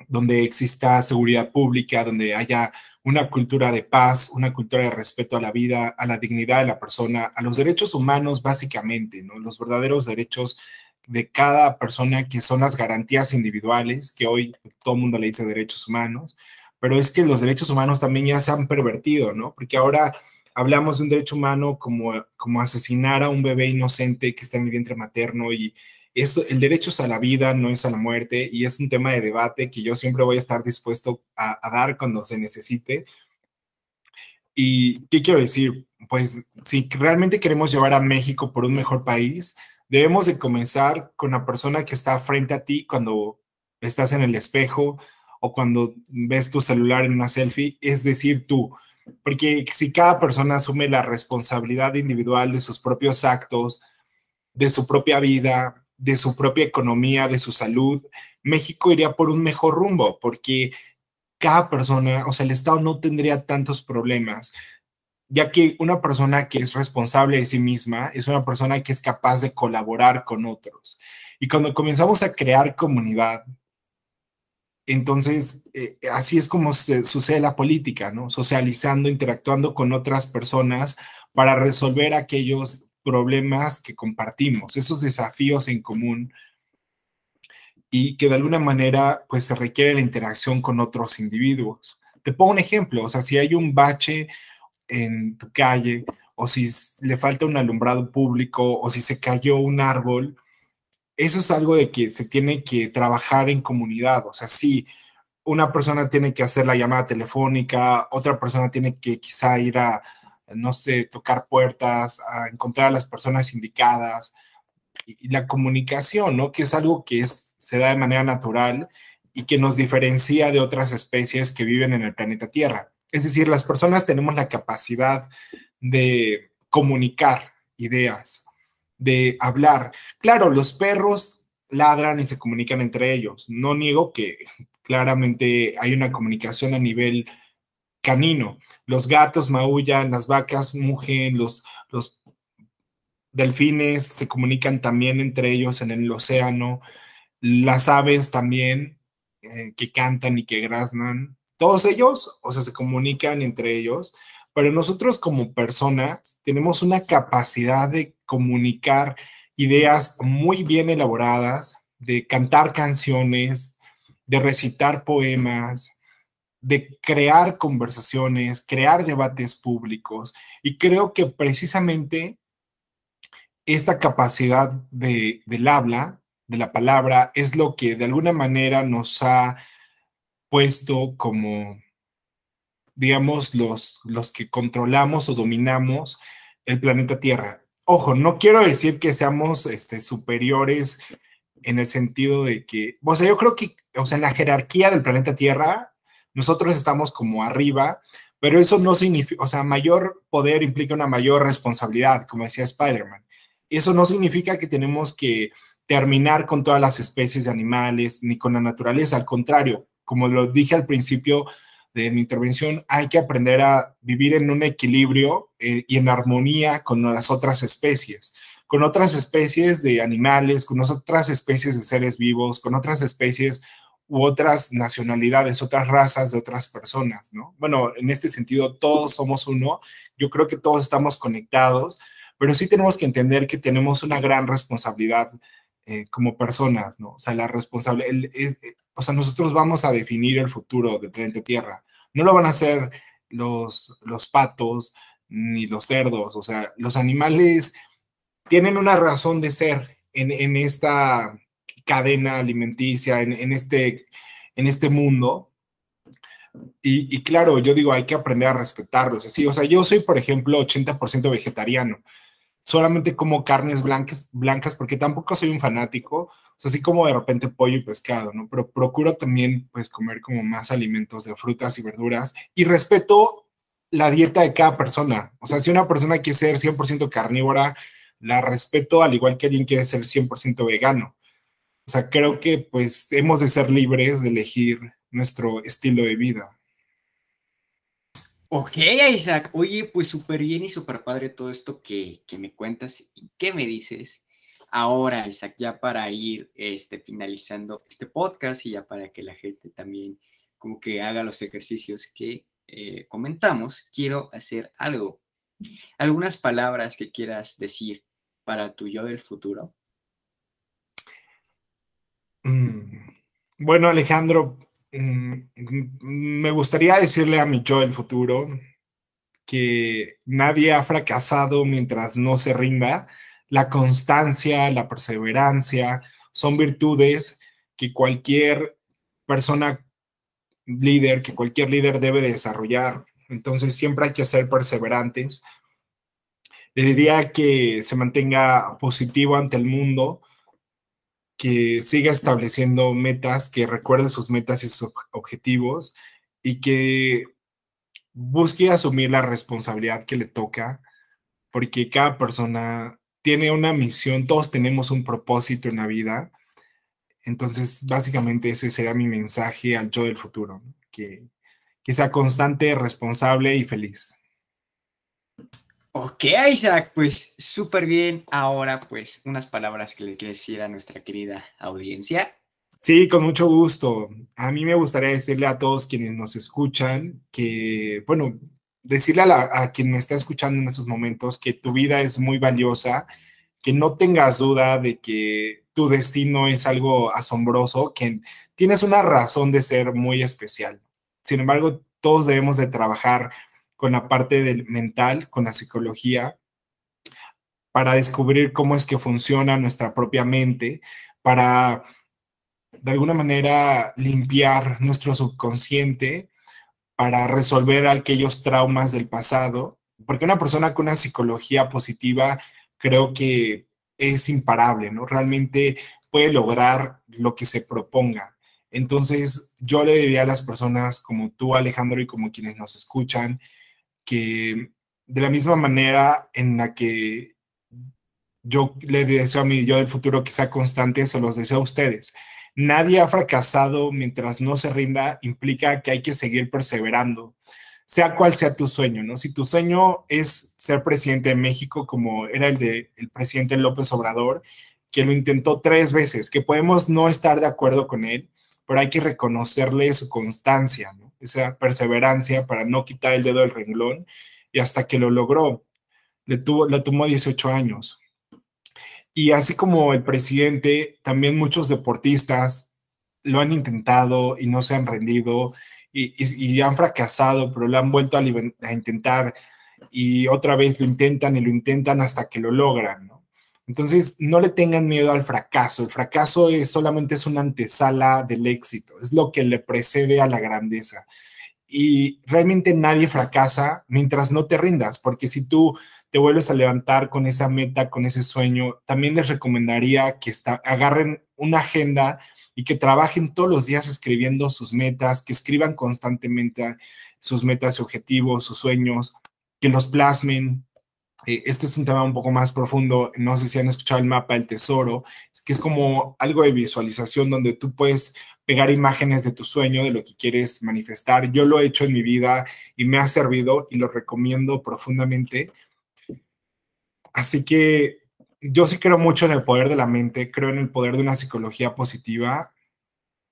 donde exista seguridad pública, donde haya una cultura de paz, una cultura de respeto a la vida, a la dignidad de la persona, a los derechos humanos básicamente, ¿no? Los verdaderos derechos de cada persona que son las garantías individuales, que hoy todo el mundo le dice derechos humanos, pero es que los derechos humanos también ya se han pervertido, ¿no? Porque ahora hablamos de un derecho humano como, como asesinar a un bebé inocente que está en el vientre materno y esto, el derecho es a la vida, no es a la muerte y es un tema de debate que yo siempre voy a estar dispuesto a, dar cuando se necesite. ¿Y qué quiero decir? Pues si realmente queremos llevar a México por un mejor país, debemos de comenzar con la persona que está frente a ti cuando estás en el espejo o cuando ves tu celular en una selfie, es decir, tú porque si cada persona asume la responsabilidad individual de sus propios actos, de su propia vida, de su propia economía, de su salud, México iría por un mejor rumbo, porque cada persona, o sea, el Estado no tendría tantos problemas, ya que una persona que es responsable de sí misma es una persona que es capaz de colaborar con otros. Y cuando comenzamos a crear comunidad, entonces, eh, así es como se, sucede la política, ¿no? Socializando, interactuando con otras personas para resolver aquellos problemas que compartimos, esos desafíos en común y que de alguna manera pues se requiere la interacción con otros individuos. Te pongo un ejemplo, o sea, si hay un bache en tu calle o si le falta un alumbrado público o si se cayó un árbol, eso es algo de que se tiene que trabajar en comunidad, o sea, si una persona tiene que hacer la llamada telefónica, otra persona tiene que quizá ir a, no sé, tocar puertas, a encontrar a las personas indicadas, y, la comunicación, ¿no? Que es algo que se da de manera natural y que nos diferencia de otras especies que viven en el planeta Tierra. Es decir, las personas tenemos la capacidad de comunicar ideas, de hablar. Claro, los perros ladran y se comunican entre ellos. No niego que claramente hay una comunicación a nivel canino. Los gatos maullan, las vacas mugen, los, los delfines se comunican también entre ellos en el océano, las aves también eh, que cantan y que graznan, todos ellos, o sea, se comunican entre ellos, pero nosotros como personas tenemos una capacidad de comunicar ideas muy bien elaboradas, de cantar canciones, de recitar poemas, de crear conversaciones, crear debates públicos. Y creo que precisamente esta capacidad de, del habla, de la palabra, es lo que de alguna manera nos ha puesto como, digamos, los, los que controlamos o dominamos el planeta Tierra. Ojo, no quiero decir que seamos este, superiores en el sentido de que, o sea, yo creo que, o sea, en la jerarquía del planeta Tierra, nosotros estamos como arriba, pero eso no significa, o sea, mayor poder implica una mayor responsabilidad, como decía Spider-Man. Eso no significa que tenemos que terminar con todas las especies de animales ni con la naturaleza. Al contrario, como lo dije al principio de mi intervención, hay que aprender a vivir en un equilibrio eh, y en armonía con las otras especies, con otras especies de animales, con otras especies de seres vivos, con otras especies u otras nacionalidades, otras razas de otras personas, ¿no? Bueno, en este sentido, todos somos uno. Yo creo que todos estamos conectados pero sí tenemos que entender que tenemos una gran responsabilidad eh, como personas, ¿no? O sea, la responsable, eh, o sea, nosotros vamos a definir el futuro del planeta Tierra. No lo van a hacer los, los patos ni los cerdos, o sea, los animales tienen una razón de ser en, en esta cadena alimenticia, en, en, este, en este mundo. Y, claro, yo digo, hay que aprender a respetarlos. Así, o sea, yo soy, por ejemplo, 80% vegetariano solamente como carnes blancas, blancas porque tampoco soy un fanático, o sea, así como de repente pollo y pescado, ¿no? Pero procuro también, pues, comer como más alimentos de frutas y verduras y respeto la dieta de cada persona. O sea, si una persona quiere ser 100% carnívora, la respeto al igual que alguien quiere ser 100% vegano. O sea, creo que pues hemos de ser libres de elegir nuestro estilo de vida. Ok, Isaac. Oye, pues súper bien y súper padre todo esto que, me cuentas y qué me dices. Ahora, Isaac, ya para ir este, finalizando este podcast y ya para que la gente también como que haga los ejercicios que eh, comentamos, quiero hacer algo. Algunas palabras que quieras decir para tu yo del futuro. Mm, bueno, Alejandro, me gustaría decirle a mi yo del futuro que nadie ha fracasado mientras no se rinda. La constancia, la perseverancia son virtudes que cualquier persona líder, que cualquier líder debe desarrollar. Entonces siempre hay que ser perseverantes. Le diría que se mantenga positivo ante el mundo, que siga estableciendo metas, que recuerde sus metas y sus objetivos y que busque asumir la responsabilidad que le toca, porque cada persona tiene una misión, todos tenemos un propósito en la vida. Entonces, básicamente ese será mi mensaje al yo del futuro. que, que sea constante, responsable y feliz. Ok, Isaac, pues súper bien. Ahora, pues, unas palabras que le quieres decir a nuestra querida audiencia. Sí, con mucho gusto. A mí me gustaría decirle a todos quienes nos escuchan que, bueno, decirle a, a quien me está escuchando en estos momentos que tu vida es muy valiosa, que no tengas duda de que tu destino es algo asombroso, que tienes una razón de ser muy especial. Sin embargo, todos debemos de trabajar con la parte del mental, con la psicología, para descubrir cómo es que funciona nuestra propia mente, para de alguna manera limpiar nuestro subconsciente para resolver aquellos traumas del pasado, porque una persona con una psicología positiva creo que es imparable, ¿no? Realmente puede lograr lo que se proponga. Entonces, yo le diría a las personas como tú, Alejandro, y como quienes nos escuchan, que de la misma manera en la que yo le deseo a mi yo del futuro que sea constante, se los deseo a ustedes. Nadie ha fracasado mientras no se rinda, implica que hay que seguir perseverando, sea cual sea tu sueño, ¿no? Si tu sueño es ser presidente de México, como era el de el presidente López Obrador, que lo intentó tres veces, que podemos no estar de acuerdo con él, pero hay que reconocerle su constancia, ¿no? Esa perseverancia para no quitar el dedo del renglón y hasta que lo logró. Le, tuvo, le tomó 18 años. Y así como el presidente, también muchos deportistas lo han intentado y no se han rendido y, y, han fracasado, pero lo han vuelto a, a, intentar y otra vez lo intentan y lo intentan hasta que lo logran, ¿no? Entonces, no le tengan miedo al fracaso. El fracaso es solamente es una antesala del éxito, es lo que le precede a la grandeza. Y realmente nadie fracasa mientras no te rindas, porque si tú te vuelves a levantar con esa meta, con ese sueño, también les recomendaría que agarren una agenda y que trabajen todos los días escribiendo sus metas, que escriban constantemente sus metas y objetivos, sus sueños, que los plasmen. Eh, este es un tema un poco más profundo. No sé si han escuchado el mapa del tesoro, es que es como algo de visualización donde tú puedes pegar imágenes de tu sueño, de lo que quieres manifestar. Yo lo he hecho en mi vida y me ha servido y lo recomiendo profundamente Así que yo sí creo mucho en el poder de la mente, creo en el poder de una psicología positiva,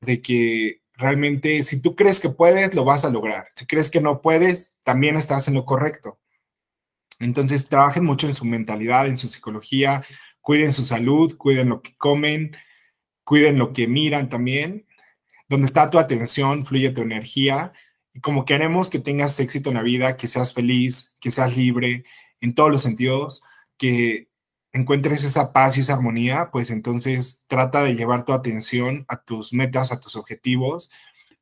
de que realmente si tú crees que puedes, lo vas a lograr. Si crees que no puedes, también estás en lo correcto. Entonces, trabajen mucho en su mentalidad, en su psicología, cuiden su salud, cuiden lo que comen, cuiden lo que miran también. Donde está tu atención, fluye tu energía. Y como queremos que tengas éxito en la vida, que seas feliz, que seas libre en todos los sentidos, que encuentres esa paz y esa armonía, pues entonces trata de llevar tu atención a tus metas, a tus objetivos,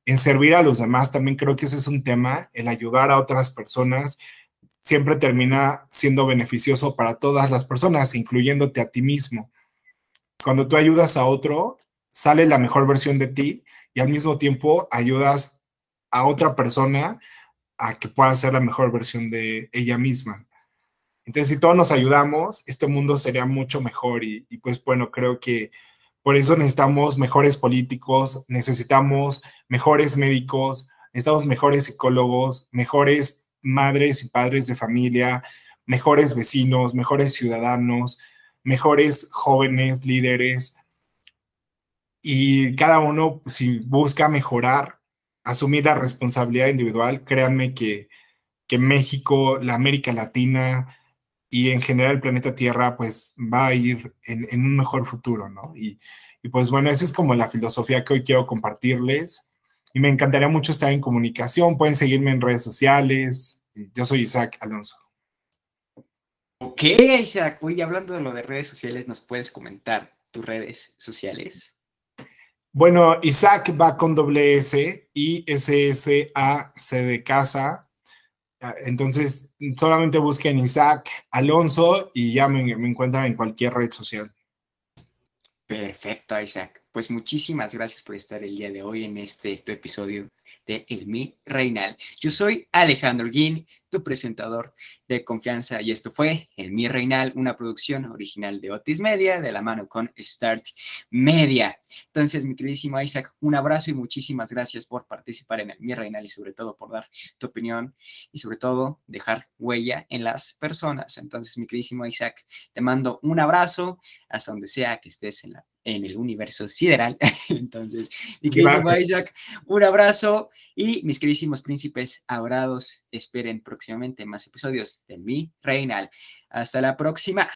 en servir a los demás. También creo que ese es un tema, el ayudar a otras personas siempre termina siendo beneficioso para todas las personas, incluyéndote a ti mismo. Cuando tú ayudas a otro, sale la mejor versión de ti y al mismo tiempo ayudas a otra persona a que pueda ser la mejor versión de ella misma. Entonces, si todos nos ayudamos, este mundo sería mucho mejor y, y, pues bueno, creo que por eso necesitamos mejores políticos, necesitamos mejores médicos, necesitamos mejores psicólogos, mejores madres y padres de familia, mejores vecinos, mejores ciudadanos, mejores jóvenes líderes. Y cada uno, si busca mejorar, asumir la responsabilidad individual, créanme que, que México, la América Latina, y en general el planeta Tierra pues va a ir en, en un mejor futuro, ¿no? Y, y, pues bueno, esa es como la filosofía que hoy quiero compartirles y me encantaría mucho estar en comunicación, pueden seguirme en redes sociales, yo soy Isaac Alonso. Ok, Isaac, hoy hablando de lo de redes sociales, ¿nos puedes comentar tus redes sociales? Bueno, Isaac va con doble S y S S A C de casa, entonces, solamente busquen Isaac Alonso y ya me, me, encuentran en cualquier red social. Perfecto, Isaac. Pues muchísimas gracias por estar el día de hoy en este tu episodio de El Mi Reinal. Yo soy Alejandro Guin, tu presentador de confianza, y esto fue El Mi Reinal, una producción original de Otis Media, de la mano con Start Media. Entonces, mi queridísimo Isaac, un abrazo y muchísimas gracias por participar en El Mi Reinal y sobre todo por dar tu opinión y sobre todo dejar huella en las personas. Entonces, mi queridísimo Isaac, te mando un abrazo hasta donde sea que estés en la en el universo sideral. [LAUGHS] Entonces, mi querido Isaac, un abrazo y mis queridísimos príncipes adorados, esperen próximamente más episodios de Mi Reinal. Hasta la próxima.